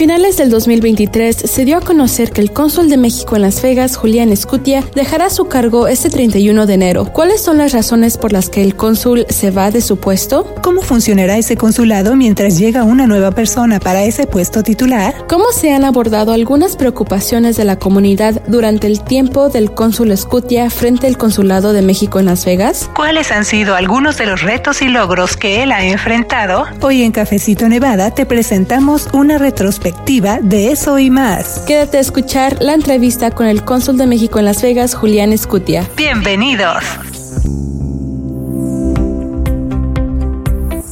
finales del 2023 se dio a conocer que el cónsul de México en Las Vegas, Julián Escutia, dejará su cargo este 31 de enero. ¿Cuáles son las razones por las que el cónsul se va de su puesto? ¿Cómo funcionará ese consulado mientras llega una nueva persona para ese puesto titular? ¿Cómo se han abordado algunas preocupaciones de la comunidad durante el tiempo del cónsul Escutia frente al consulado de México en Las Vegas? ¿Cuáles han sido algunos de los retos y logros que él ha enfrentado? Hoy en Cafecito Nevada te presentamos una retrospectiva de eso y más. Quédate a escuchar la entrevista con el cónsul de México en Las Vegas, Julián Escutia. Bienvenidos.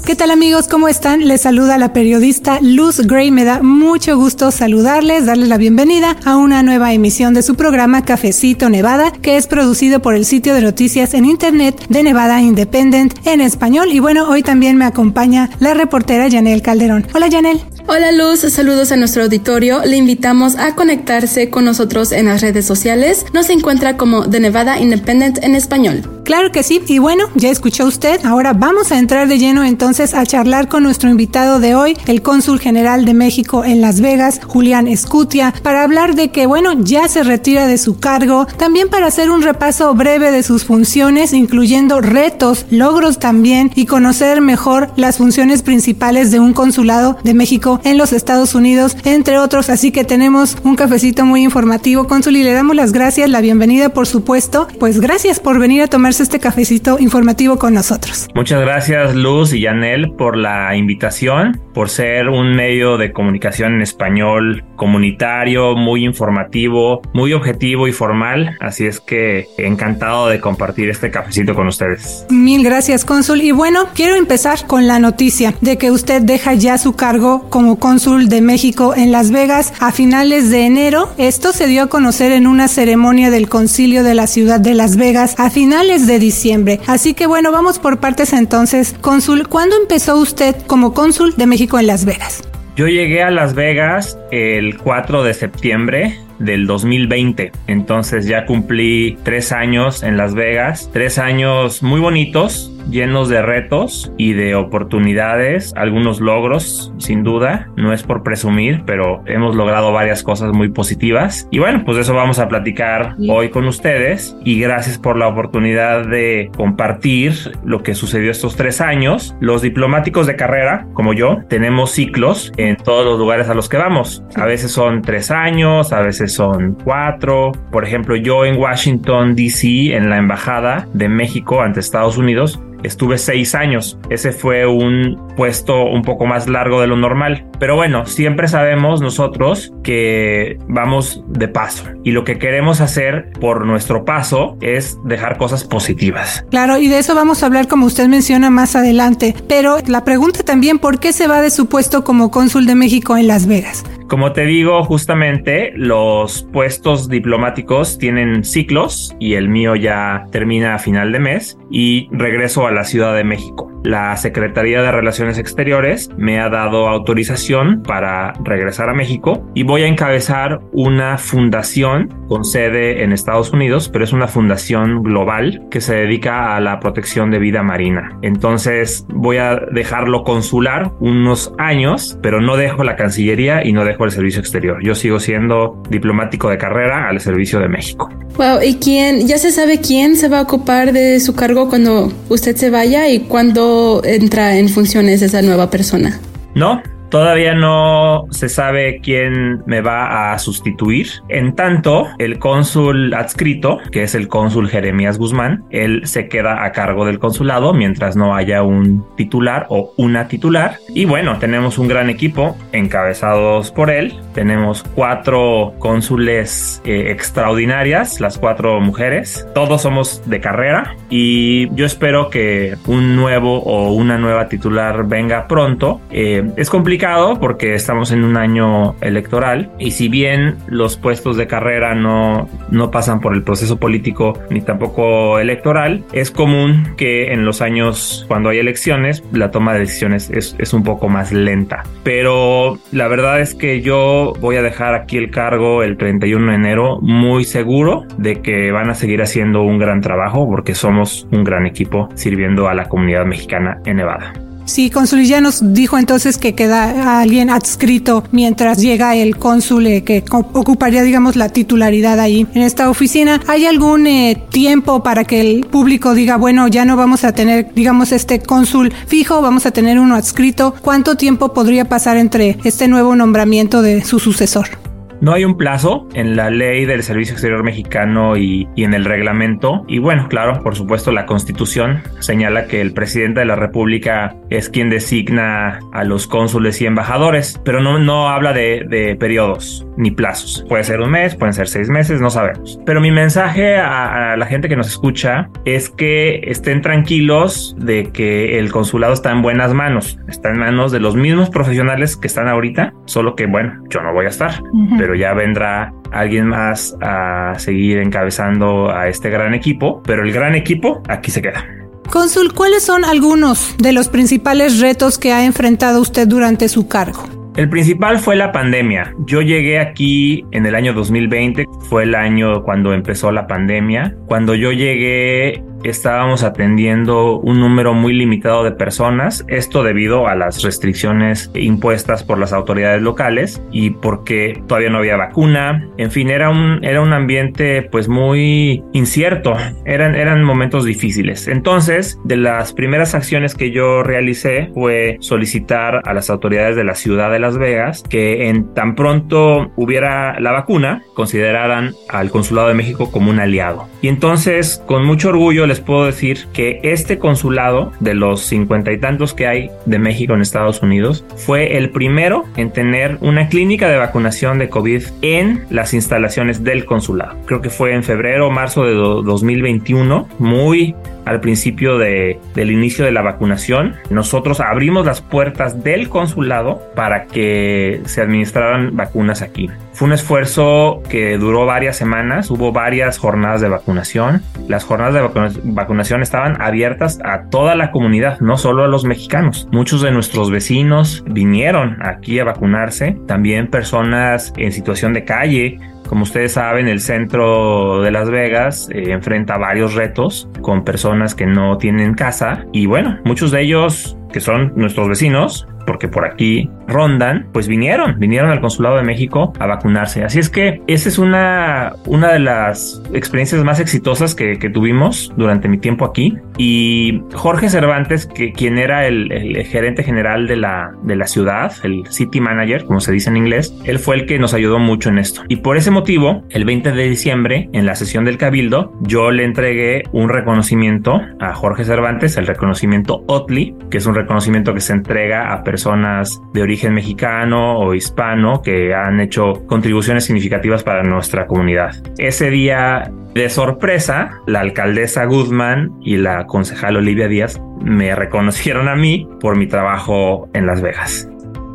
¿Qué tal amigos? ¿Cómo están? Les saluda la periodista Luz Gray. Me da mucho gusto saludarles, darles la bienvenida a una nueva emisión de su programa Cafecito Nevada, que es producido por el sitio de noticias en internet de Nevada Independent en español. Y bueno, hoy también me acompaña la reportera Janel Calderón. Hola Janel. Hola Luz, saludos a nuestro auditorio. Le invitamos a conectarse con nosotros en las redes sociales. Nos encuentra como The Nevada Independent en español. Claro que sí, y bueno, ya escuchó usted. Ahora vamos a entrar de lleno entonces a charlar con nuestro invitado de hoy, el cónsul general de México en Las Vegas, Julián Escutia, para hablar de que, bueno, ya se retira de su cargo, también para hacer un repaso breve de sus funciones, incluyendo retos, logros también, y conocer mejor las funciones principales de un consulado de México en los Estados Unidos, entre otros. Así que tenemos un cafecito muy informativo, cónsul, y le damos las gracias, la bienvenida, por supuesto. Pues gracias por venir a tomarse este cafecito informativo con nosotros. Muchas gracias, Luz y Yanel, por la invitación, por ser un medio de comunicación en español comunitario, muy informativo, muy objetivo y formal. Así es que encantado de compartir este cafecito con ustedes. Mil gracias, cónsul. Y bueno, quiero empezar con la noticia de que usted deja ya su cargo como cónsul de México en Las Vegas a finales de enero. Esto se dio a conocer en una ceremonia del concilio de la ciudad de Las Vegas a finales de diciembre. Así que bueno, vamos por partes entonces. Cónsul, ¿cuándo empezó usted como cónsul de México en Las Vegas? Yo llegué a Las Vegas el 4 de septiembre del 2020. Entonces ya cumplí tres años en Las Vegas, tres años muy bonitos, llenos de retos y de oportunidades, algunos logros, sin duda, no es por presumir, pero hemos logrado varias cosas muy positivas. Y bueno, pues eso vamos a platicar hoy con ustedes y gracias por la oportunidad de compartir lo que sucedió estos tres años. Los diplomáticos de carrera, como yo, tenemos ciclos en todos los lugares a los que vamos. A veces son tres años, a veces son cuatro. Por ejemplo, yo en Washington, D.C., en la Embajada de México ante Estados Unidos, estuve seis años. Ese fue un puesto un poco más largo de lo normal. Pero bueno, siempre sabemos nosotros que vamos de paso y lo que queremos hacer por nuestro paso es dejar cosas positivas. Claro, y de eso vamos a hablar como usted menciona más adelante. Pero la pregunta también, ¿por qué se va de su puesto como cónsul de México en Las Vegas? Como te digo, justamente los puestos diplomáticos tienen ciclos y el mío ya termina a final de mes y regreso a la Ciudad de México. La Secretaría de Relaciones Exteriores me ha dado autorización para regresar a México y voy a encabezar una fundación con sede en Estados Unidos, pero es una fundación global que se dedica a la protección de vida marina. Entonces voy a dejarlo consular unos años, pero no dejo la Cancillería y no dejo el servicio exterior. Yo sigo siendo diplomático de carrera al servicio de México. Wow, ¿y quién? ¿Ya se sabe quién se va a ocupar de su cargo cuando usted se vaya y cuándo entra en funciones esa nueva persona? No, Todavía no se sabe quién me va a sustituir. En tanto, el cónsul adscrito, que es el cónsul Jeremías Guzmán, él se queda a cargo del consulado mientras no haya un titular o una titular. Y bueno, tenemos un gran equipo encabezados por él. Tenemos cuatro cónsules eh, extraordinarias, las cuatro mujeres. Todos somos de carrera y yo espero que un nuevo o una nueva titular venga pronto. Eh, es complicado porque estamos en un año electoral y si bien los puestos de carrera no, no pasan por el proceso político ni tampoco electoral, es común que en los años cuando hay elecciones la toma de decisiones es, es un poco más lenta. Pero la verdad es que yo voy a dejar aquí el cargo el 31 de enero muy seguro de que van a seguir haciendo un gran trabajo porque somos un gran equipo sirviendo a la comunidad mexicana en Nevada. Sí, cónsul, nos dijo entonces que queda alguien adscrito mientras llega el cónsul eh, que ocuparía, digamos, la titularidad ahí en esta oficina. ¿Hay algún eh, tiempo para que el público diga, bueno, ya no vamos a tener, digamos, este cónsul fijo, vamos a tener uno adscrito? ¿Cuánto tiempo podría pasar entre este nuevo nombramiento de su sucesor? No hay un plazo en la ley del Servicio Exterior Mexicano y, en el reglamento. Y bueno, claro, por supuesto, la Constitución señala que el presidente de la República es quien designa a los cónsules y embajadores, pero no, no habla de, periodos ni plazos. Puede ser un mes, pueden ser seis meses, no sabemos. Pero mi mensaje a, a la gente que nos escucha es que estén tranquilos de que el consulado está en buenas manos. Está en manos de los mismos profesionales que están ahorita, solo que bueno, yo no voy a estar pero ya vendrá alguien más a seguir encabezando a este gran equipo, pero el gran equipo aquí se queda. Cónsul, ¿cuáles son algunos de los principales retos que ha enfrentado usted durante su cargo? El principal fue la pandemia. Yo llegué aquí en el año 2020, fue el año cuando empezó la pandemia. Cuando yo llegué estábamos atendiendo un número muy limitado de personas, esto debido a las restricciones impuestas por las autoridades locales y porque todavía no había vacuna, en fin, era un, era un ambiente pues muy incierto, eran, eran momentos difíciles. Entonces, de las primeras acciones que yo realicé fue solicitar a las autoridades de la ciudad de Las Vegas que en tan pronto hubiera la vacuna, consideraran al Consulado de México como un aliado. Y entonces, con mucho orgullo, les puedo decir que este consulado, de los cincuenta y tantos que hay de México en Estados Unidos, fue el primero en tener una clínica de vacunación de COVID en las instalaciones del consulado. Creo que fue en febrero o marzo de 2021, muy al principio de, del inicio de la vacunación. Nosotros abrimos las puertas del consulado para que se administraran vacunas aquí. Fue un esfuerzo que duró varias semanas, hubo varias jornadas de vacunación. Las jornadas de vacunación estaban abiertas a toda la comunidad, no solo a los mexicanos. Muchos de nuestros vecinos vinieron aquí a vacunarse, también personas en situación de calle, como ustedes saben, el centro de Las Vegas eh, enfrenta varios retos con personas que no tienen casa. Y bueno, muchos de ellos que son nuestros vecinos, porque por aquí rondan, pues vinieron, vinieron al Consulado de México a vacunarse. Así es que esa es una, una de las experiencias más exitosas que, tuvimos durante mi tiempo aquí. Y Jorge Cervantes, que quien era el, el, gerente general de la, de la ciudad, el city manager, como se dice en inglés, él fue el que nos ayudó mucho en esto. Y por ese motivo, el 20 de diciembre, en la sesión del Cabildo, yo le entregué un reconocimiento a Jorge Cervantes, el reconocimiento OTLI, que es un reconocimiento que se entrega a personas personas de origen mexicano o hispano que han hecho contribuciones significativas para nuestra comunidad. Ese día de sorpresa, la alcaldesa Guzmán y la concejal Olivia Díaz me reconocieron a mí por mi trabajo en Las Vegas.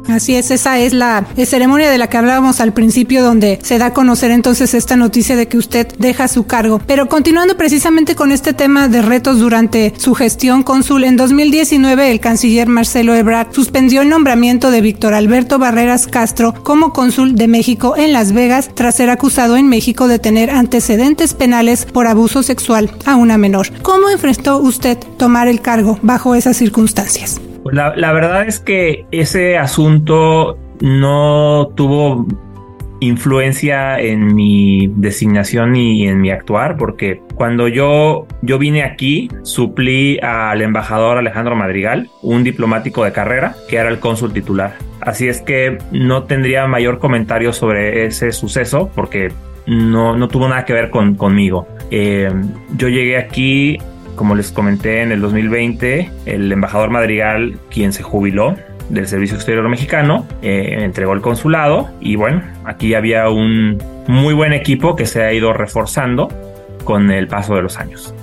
Así es, esa es la ceremonia de la que hablábamos al principio, donde se da a conocer entonces esta noticia de que usted deja su cargo. Pero continuando precisamente con este tema de retos durante su gestión cónsul, en 2019 el canciller Marcelo Ebrard suspendió el nombramiento de Víctor Alberto Barreras Castro como cónsul de México en Las Vegas tras ser acusado en México de tener antecedentes penales por abuso sexual a una menor. ¿Cómo enfrentó usted tomar el cargo bajo esas circunstancias? La, verdad es que ese asunto no tuvo influencia en mi designación y en mi actuar, porque cuando yo, yo vine aquí, suplí al embajador Alejandro Madrigal, un diplomático de carrera, que era el cónsul titular. Así es que no tendría mayor comentario sobre ese suceso, porque no, no tuvo nada que ver con, conmigo. Eh, yo llegué aquí como les comenté en el 2020, el embajador Madrigal, quien se jubiló del Servicio Exterior Mexicano, eh, entregó el consulado y bueno, aquí había un muy buen equipo que se ha ido reforzando con el paso de los años.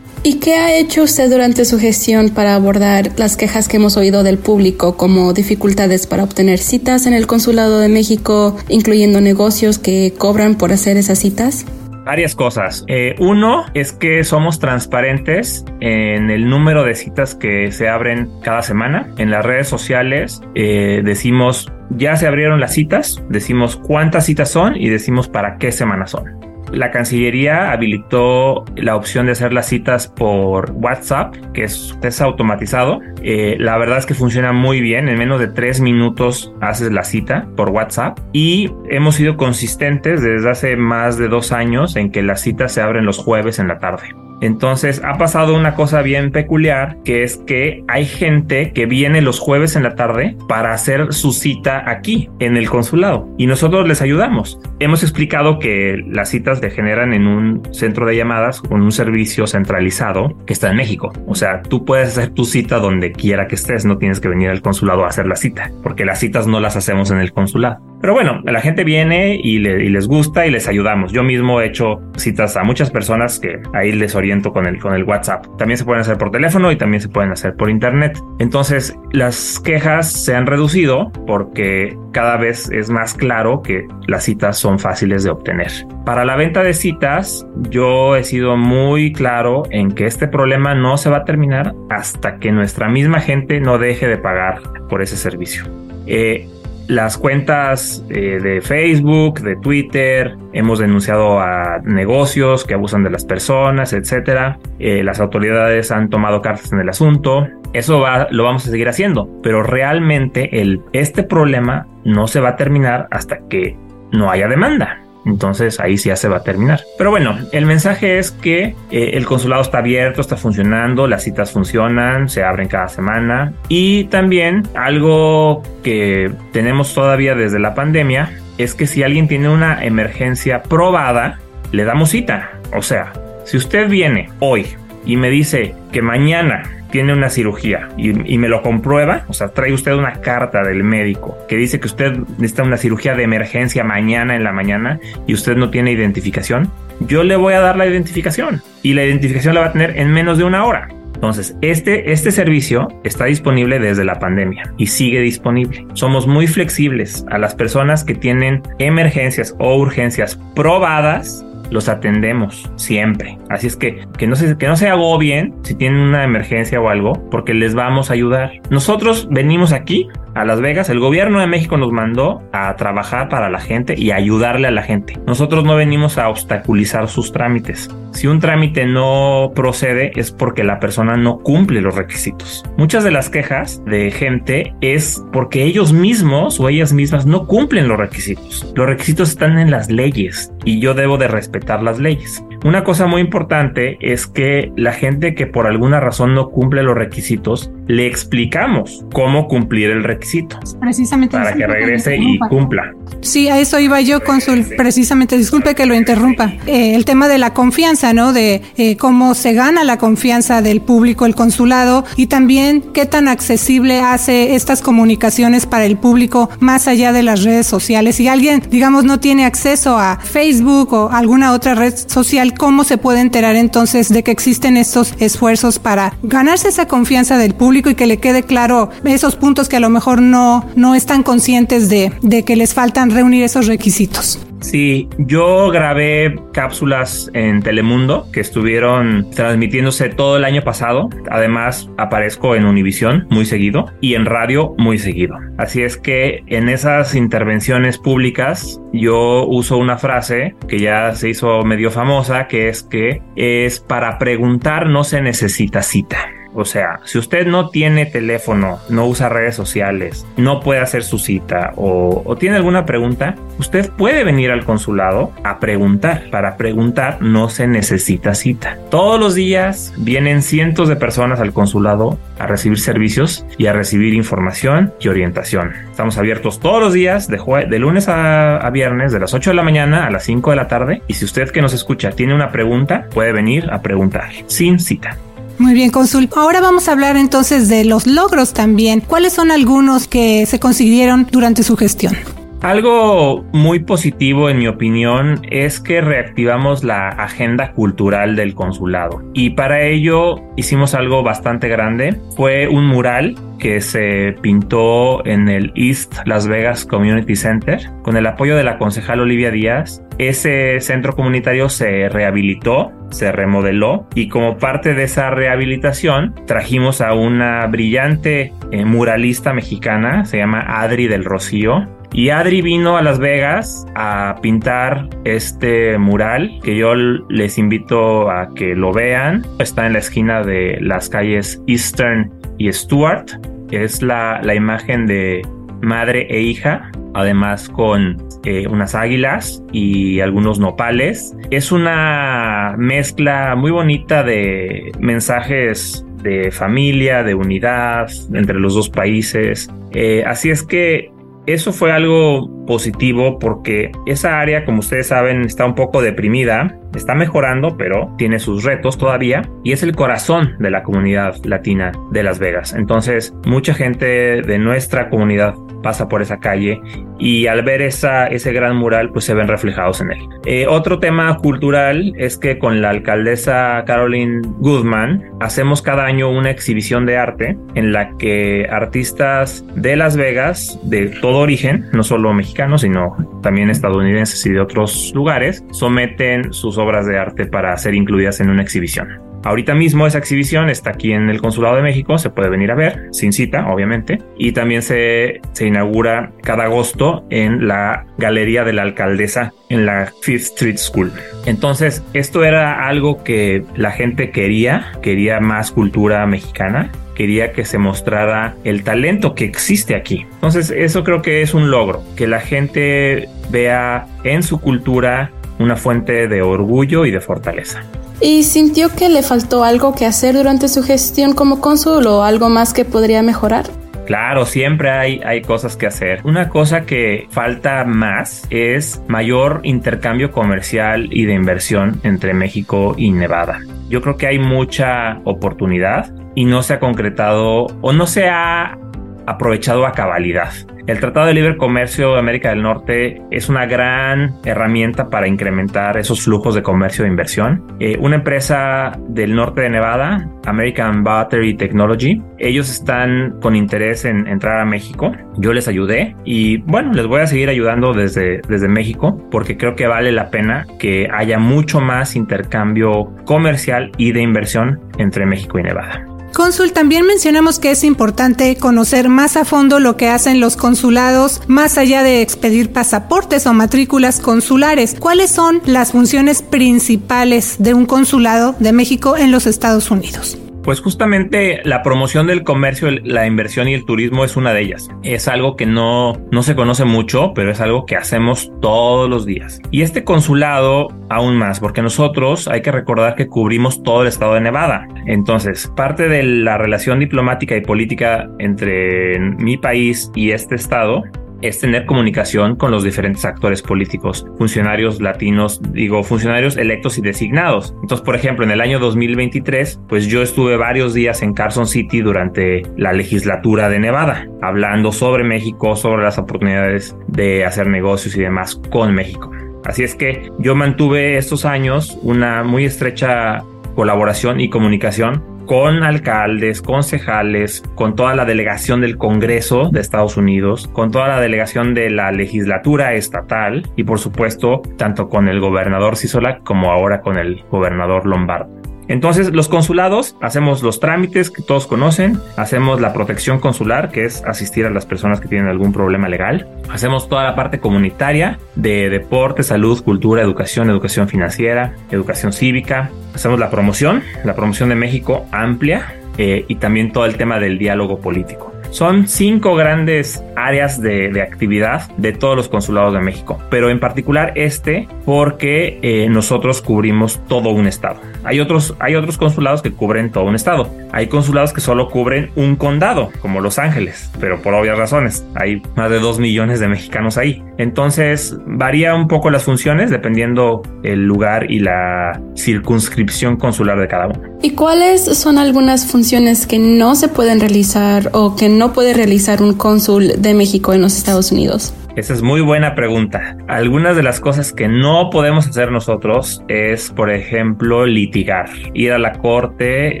¿Y qué ha hecho usted durante su gestión para abordar las quejas que hemos oído del público, como dificultades para obtener citas en el Consulado de México, incluyendo negocios que cobran por hacer esas citas? Varias cosas. Eh, uno es que somos transparentes en el número de citas que se abren cada semana. En las redes sociales eh, decimos ya se abrieron las citas, decimos cuántas citas son y decimos para qué semana son. La Cancillería habilitó la opción de hacer las citas por WhatsApp, que es, automatizado. Eh, la verdad es que funciona muy bien. En menos de tres minutos haces la cita por WhatsApp. Y hemos sido consistentes desde hace más de dos años en que las citas se abren los jueves en la tarde. Entonces ha pasado una cosa bien peculiar, que es que hay gente que viene los jueves en la tarde para hacer su cita aquí, en el consulado, y nosotros les ayudamos. Hemos explicado que las citas se generan en un centro de llamadas con un servicio centralizado que está en México. O sea, tú puedes hacer tu cita donde quiera que estés, no tienes que venir al consulado a hacer la cita, porque las citas no las hacemos en el consulado. Pero bueno, la gente viene y, les gusta y les ayudamos. Yo mismo he hecho citas a muchas personas que ahí les oriento con el, con el WhatsApp. También se pueden hacer por teléfono y también se pueden hacer por internet. Entonces, las quejas se han reducido porque cada vez es más claro que las citas son fáciles de obtener. Para la venta de citas, yo he sido muy claro en que este problema no se va a terminar hasta que nuestra misma gente no deje de pagar por ese servicio. Eh, las cuentas eh, de Facebook, de Twitter, hemos denunciado a negocios que abusan de las personas, etcétera. Eh, las autoridades han tomado cartas en el asunto. Eso va, lo vamos a seguir haciendo, pero realmente el, este problema no se va a terminar hasta que no haya demanda. Entonces ahí sí ya se va a terminar. Pero bueno, el mensaje es que eh, el consulado está abierto, está funcionando, las citas funcionan, se abren cada semana. Y también algo que tenemos todavía desde la pandemia es que si alguien tiene una emergencia probada, le damos cita. O sea, si usted viene hoy y me dice que mañana tiene una cirugía y, me lo comprueba, o sea, trae usted una carta del médico que dice que usted necesita una cirugía de emergencia mañana en la mañana y usted no tiene identificación, yo le voy a dar la identificación y la identificación la va a tener en menos de una hora. Entonces, este, este servicio está disponible desde la pandemia y sigue disponible. Somos muy flexibles a las personas que tienen emergencias o urgencias probadas los atendemos siempre. Así es que que no se, que no se agobien si tienen una emergencia o algo, porque les vamos a ayudar. Nosotros venimos aquí a Las Vegas, el gobierno de México nos mandó a trabajar para la gente y ayudarle a la gente. Nosotros no venimos a obstaculizar sus trámites. Si un trámite no procede es porque la persona no cumple los requisitos. Muchas de las quejas de gente es porque ellos mismos o ellas mismas no cumplen los requisitos. Los requisitos están en las leyes y yo debo de respetar las leyes. Una cosa muy importante es que la gente que por alguna razón no cumple los requisitos, le explicamos cómo cumplir el requisito. Precisamente. Para que regrese y cumpla. Sí, a eso iba yo, Consul. Precisamente, disculpe que lo interrumpa. Eh, el tema de la confianza, ¿no? De eh, cómo se gana la confianza del público, el consulado, y también qué tan accesible hace estas comunicaciones para el público más allá de las redes sociales. Si alguien, digamos, no tiene acceso a Facebook o alguna otra red social, ¿cómo se puede enterar entonces de que existen estos esfuerzos para ganarse esa confianza del público y que le quede claro esos puntos que a lo mejor no, no están conscientes de, de que les faltan reunir esos requisitos. Sí, yo grabé cápsulas en Telemundo que estuvieron transmitiéndose todo el año pasado. Además, aparezco en Univisión muy seguido y en radio muy seguido. Así es que en esas intervenciones públicas yo uso una frase que ya se hizo medio famosa, que es que es para preguntar no se necesita cita. O sea, si usted no tiene teléfono, no usa redes sociales, no puede hacer su cita o, tiene alguna pregunta, usted puede venir al consulado a preguntar. Para preguntar no se necesita cita. Todos los días vienen cientos de personas al consulado a recibir servicios y a recibir información y orientación. Estamos abiertos todos los días de, de lunes a, viernes de las 8 de la mañana a las 5 de la tarde y si usted que nos escucha tiene una pregunta, puede venir a preguntar sin cita. Muy bien, Consul. Ahora vamos a hablar entonces de los logros también. ¿Cuáles son algunos que se consiguieron durante su gestión? Algo muy positivo en mi opinión es que reactivamos la agenda cultural del consulado y para ello hicimos algo bastante grande. Fue un mural que se pintó en el East Las Vegas Community Center con el apoyo de la concejal Olivia Díaz. Ese centro comunitario se rehabilitó, se remodeló y como parte de esa rehabilitación trajimos a una brillante eh, muralista mexicana, se llama Adri del Rocío, y Adri vino a Las Vegas a pintar este mural que yo les invito a que lo vean. Está en la esquina de las calles Eastern y Stuart. Es la, la imagen de madre e hija, además con eh, unas águilas y algunos nopales. Es una mezcla muy bonita de mensajes de familia, de unidad entre los dos países. Eh, así es que eso fue algo positivo porque esa área, como ustedes saben, está un poco deprimida, está mejorando, pero tiene sus retos todavía y es el corazón de la comunidad latina de Las Vegas. Entonces, mucha gente de nuestra comunidad pasa por esa calle y al ver esa, ese gran mural pues se ven reflejados en él. Eh, otro tema cultural es que con la alcaldesa Caroline Goodman hacemos cada año una exhibición de arte en la que artistas de Las Vegas de todo origen, no solo mexicanos sino también estadounidenses y de otros lugares, someten sus obras de arte para ser incluidas en una exhibición. Ahorita mismo esa exhibición está aquí en el Consulado de México, se puede venir a ver, sin cita, obviamente, y también se, se inaugura cada agosto en la Galería de la Alcaldesa en la Fifth Street School. Entonces, esto era algo que la gente quería, quería más cultura mexicana, quería que se mostrara el talento que existe aquí. Entonces, eso creo que es un logro, que la gente vea en su cultura una fuente de orgullo y de fortaleza. ¿Y sintió que le faltó algo que hacer durante su gestión como cónsul o algo más que podría mejorar? Claro, siempre hay, hay cosas que hacer. Una cosa que falta más es mayor intercambio comercial y de inversión entre México y Nevada. Yo creo que hay mucha oportunidad y no se ha concretado o no se ha aprovechado a cabalidad. El Tratado de Libre Comercio de América del Norte es una gran herramienta para incrementar esos flujos de comercio e inversión. Eh, una empresa del norte de Nevada, American Battery Technology, ellos están con interés en entrar a México. Yo les ayudé y bueno, les voy a seguir ayudando desde, desde México porque creo que vale la pena que haya mucho más intercambio comercial y de inversión entre México y Nevada. Cónsul, también mencionamos que es importante conocer más a fondo lo que hacen los consulados, más allá de expedir pasaportes o matrículas consulares. ¿Cuáles son las funciones principales de un consulado de México en los Estados Unidos? Pues justamente la promoción del comercio, la inversión y el turismo es una de ellas. Es algo que no, no se conoce mucho, pero es algo que hacemos todos los días. Y este consulado aún más, porque nosotros hay que recordar que cubrimos todo el estado de Nevada. Entonces, parte de la relación diplomática y política entre mi país y este estado es tener comunicación con los diferentes actores políticos, funcionarios latinos, digo, funcionarios electos y designados. Entonces, por ejemplo, en el año 2023, pues yo estuve varios días en Carson City durante la legislatura de Nevada, hablando sobre México, sobre las oportunidades de hacer negocios y demás con México. Así es que yo mantuve estos años una muy estrecha colaboración y comunicación con alcaldes, concejales, con toda la delegación del Congreso de Estados Unidos, con toda la delegación de la legislatura estatal y por supuesto tanto con el gobernador Cisola como ahora con el gobernador Lombardo. Entonces, los consulados hacemos los trámites que todos conocen, hacemos la protección consular, que es asistir a las personas que tienen algún problema legal, hacemos toda la parte comunitaria de deporte, salud, cultura, educación, educación financiera, educación cívica, hacemos la promoción, la promoción de México amplia eh, y también todo el tema del diálogo político. Son cinco grandes áreas de, actividad de todos los consulados de México, pero en particular este porque eh, nosotros cubrimos todo un estado. Hay otros, hay otros consulados que cubren todo un estado. Hay consulados que solo cubren un condado, como Los Ángeles, pero por obvias razones. Hay más de dos millones de mexicanos ahí. Entonces varía un poco las funciones dependiendo el lugar y la circunscripción consular de cada uno. ¿Y cuáles son algunas funciones que no se pueden realizar o que no puede realizar un cónsul de México en los Estados Unidos? Esa es muy buena pregunta. Algunas de las cosas que no podemos hacer nosotros es, por ejemplo, litigar, ir a la corte,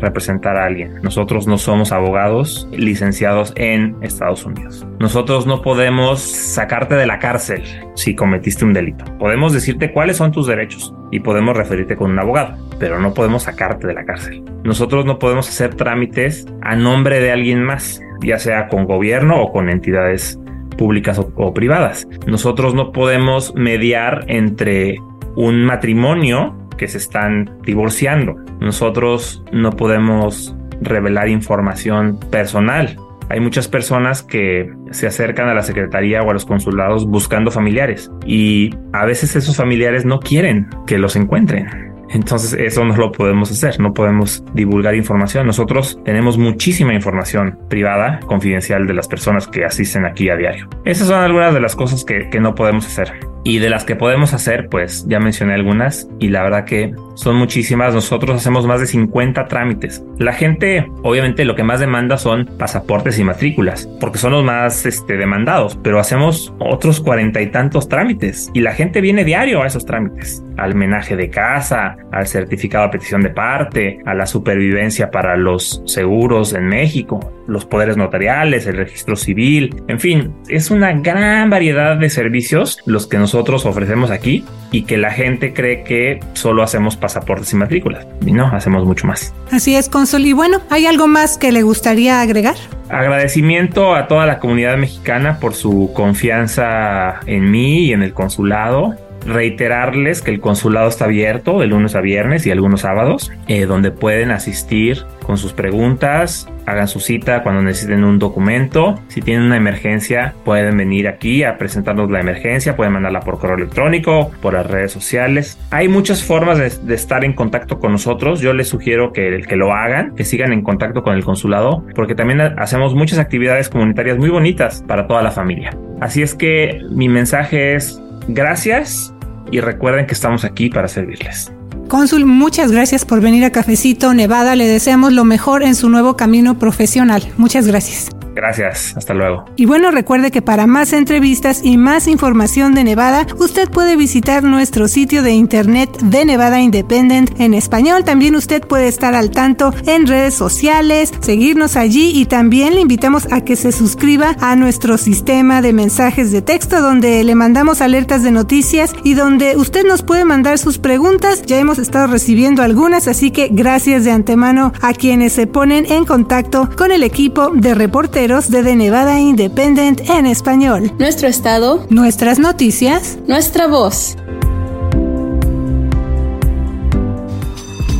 representar a alguien. Nosotros no somos abogados licenciados en Estados Unidos. Nosotros no podemos sacarte de la cárcel si cometiste un delito. Podemos decirte cuáles son tus derechos y podemos referirte con un abogado, pero no podemos sacarte de la cárcel. Nosotros no podemos hacer trámites a nombre de alguien más, ya sea con gobierno o con entidades públicas o, privadas. Nosotros no podemos mediar entre un matrimonio que se están divorciando. Nosotros no podemos revelar información personal. Hay muchas personas que se acercan a la secretaría o a los consulados buscando familiares y a veces esos familiares no quieren que los encuentren entonces eso no lo podemos hacer, no podemos divulgar información. Nosotros tenemos muchísima información privada, confidencial de las personas que asisten aquí a diario. Esas son algunas de las cosas que, que no podemos hacer. Y de las que podemos hacer, pues ya mencioné algunas y la verdad que son muchísimas. Nosotros hacemos más de 50 trámites. La gente, obviamente, lo que más demanda son pasaportes y matrículas, porque son los más este, demandados, pero hacemos otros cuarenta y tantos trámites y la gente viene diario a esos trámites, al menaje de casa, al certificado de petición de parte, a la supervivencia para los seguros en México, los poderes notariales, el registro civil, en fin, es una gran variedad de servicios los que nosotros ofrecemos aquí y que la gente cree que solo hacemos pasaportes y matrículas. Y no, hacemos mucho más. Así es, Consul. Y bueno, ¿hay algo más que le gustaría agregar? Agradecimiento a toda la comunidad mexicana por su confianza en mí y en el consulado reiterarles que el consulado está abierto de lunes a viernes y algunos sábados, eh, donde pueden asistir con sus preguntas, hagan su cita cuando necesiten un documento. Si tienen una emergencia, pueden venir aquí a presentarnos la emergencia, pueden mandarla por correo electrónico, por las redes sociales. Hay muchas formas de, estar en contacto con nosotros. Yo les sugiero que, que lo hagan, que sigan en contacto con el consulado, porque también hacemos muchas actividades comunitarias muy bonitas para toda la familia. Así es que mi mensaje es gracias y recuerden que estamos aquí para servirles. Cónsul, muchas gracias por venir a Cafecito Nevada. Le deseamos lo mejor en su nuevo camino profesional. Muchas gracias. Gracias, hasta luego. Y bueno, recuerde que para más entrevistas y más información de Nevada, usted puede visitar nuestro sitio de internet de Nevada Independent en español. También usted puede estar al tanto en redes sociales, seguirnos allí y también le invitamos a que se suscriba a nuestro sistema de mensajes de texto donde le mandamos alertas de noticias y donde usted nos puede mandar sus preguntas. Ya hemos estado recibiendo algunas, así que gracias de antemano a quienes se ponen en contacto con el equipo de reporte de The Nevada Independent en español. Nuestro estado. Nuestras noticias. Nuestra voz.